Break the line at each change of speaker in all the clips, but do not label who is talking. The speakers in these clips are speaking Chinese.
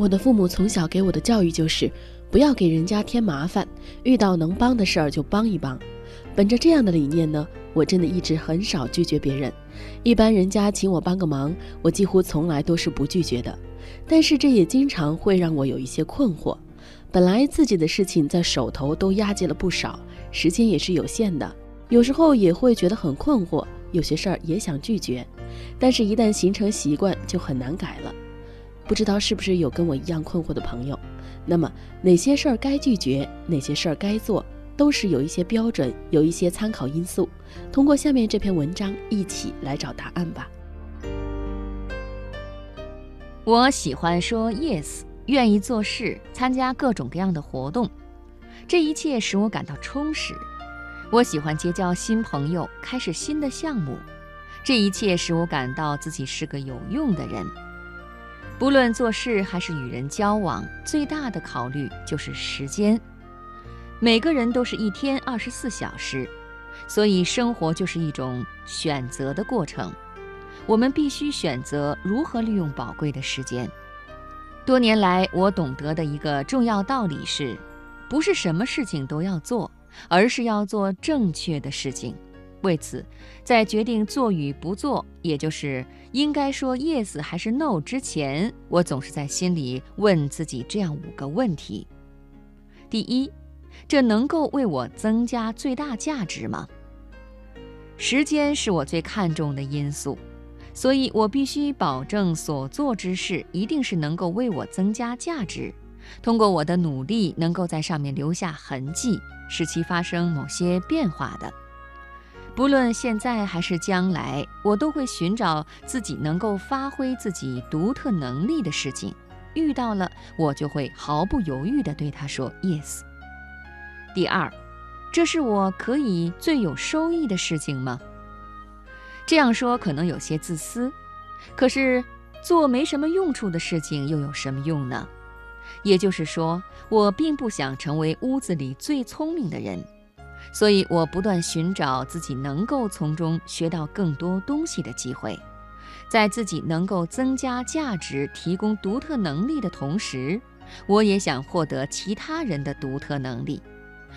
我的父母从小给我的教育就是，不要给人家添麻烦，遇到能帮的事儿就帮一帮。本着这样的理念呢，我真的一直很少拒绝别人。一般人家请我帮个忙，我几乎从来都是不拒绝的。但是这也经常会让我有一些困惑。本来自己的事情在手头都压积了不少，时间也是有限的，有时候也会觉得很困惑。有些事儿也想拒绝，但是一旦形成习惯，就很难改了。不知道是不是有跟我一样困惑的朋友？那么哪些事儿该拒绝，哪些事儿该做？都是有一些标准，有一些参考因素。通过下面这篇文章，一起来找答案吧。
我喜欢说 yes，愿意做事，参加各种各样的活动，这一切使我感到充实。我喜欢结交新朋友，开始新的项目，这一切使我感到自己是个有用的人。不论做事还是与人交往，最大的考虑就是时间。每个人都是一天二十四小时，所以生活就是一种选择的过程。我们必须选择如何利用宝贵的时间。多年来，我懂得的一个重要道理是：不是什么事情都要做，而是要做正确的事情。为此，在决定做与不做，也就是应该说 yes 还是 no 之前，我总是在心里问自己这样五个问题：第一，这能够为我增加最大价值吗？时间是我最看重的因素，所以我必须保证所做之事一定是能够为我增加价值，通过我的努力能够在上面留下痕迹，使其发生某些变化的。不论现在还是将来，我都会寻找自己能够发挥自己独特能力的事情，遇到了我就会毫不犹豫地对他说 yes。第二，这是我可以最有收益的事情吗？这样说可能有些自私，可是做没什么用处的事情又有什么用呢？也就是说，我并不想成为屋子里最聪明的人，所以我不断寻找自己能够从中学到更多东西的机会，在自己能够增加价值、提供独特能力的同时，我也想获得其他人的独特能力。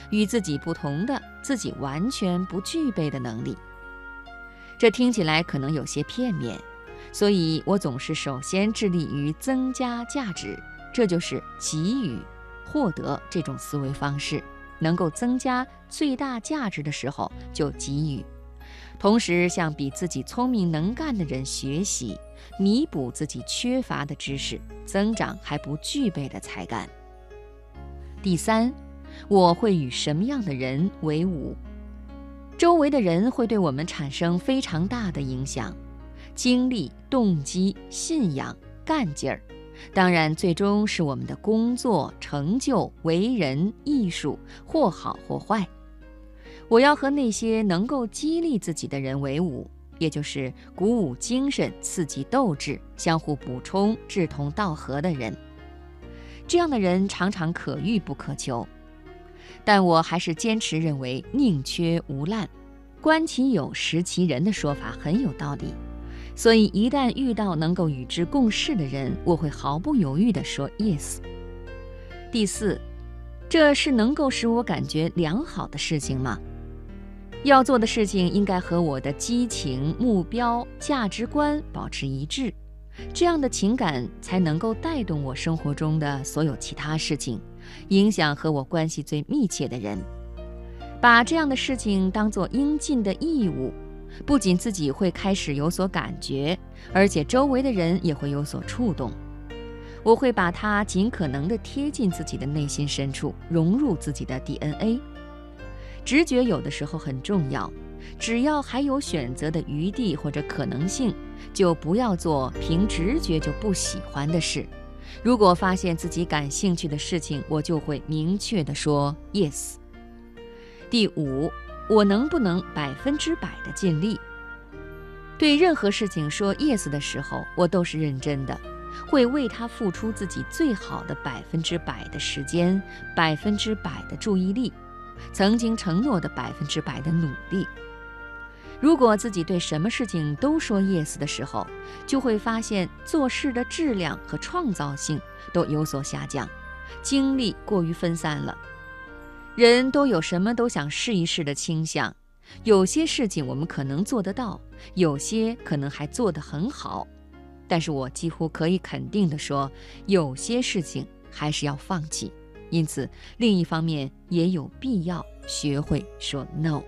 与自己不同的、自己完全不具备的能力，这听起来可能有些片面，所以我总是首先致力于增加价值，这就是给予、获得这种思维方式。能够增加最大价值的时候就给予，同时向比自己聪明能干的人学习，弥补自己缺乏的知识，增长还不具备的才干。第三。我会与什么样的人为伍？周围的人会对我们产生非常大的影响，经历、动机、信仰、干劲儿，当然最终是我们的工作成就、为人、艺术，或好或坏。我要和那些能够激励自己的人为伍，也就是鼓舞精神、刺激斗志、相互补充、志同道合的人。这样的人常常可遇不可求。但我还是坚持认为宁缺毋滥，观其有识其人的说法很有道理。所以一旦遇到能够与之共事的人，我会毫不犹豫地说 yes。第四，这是能够使我感觉良好的事情吗？要做的事情应该和我的激情、目标、价值观保持一致，这样的情感才能够带动我生活中的所有其他事情。影响和我关系最密切的人，把这样的事情当作应尽的义务，不仅自己会开始有所感觉，而且周围的人也会有所触动。我会把它尽可能地贴近自己的内心深处，融入自己的 DNA。直觉有的时候很重要，只要还有选择的余地或者可能性，就不要做凭直觉就不喜欢的事。如果发现自己感兴趣的事情，我就会明确地说 yes。第五，我能不能百分之百的尽力？对任何事情说 yes 的时候，我都是认真的，会为他付出自己最好的百分之百的时间、百分之百的注意力，曾经承诺的百分之百的努力。如果自己对什么事情都说 yes 的时候，就会发现做事的质量和创造性都有所下降，精力过于分散了。人都有什么都想试一试的倾向，有些事情我们可能做得到，有些可能还做得很好，但是我几乎可以肯定地说，有些事情还是要放弃。因此，另一方面也有必要学会说 no。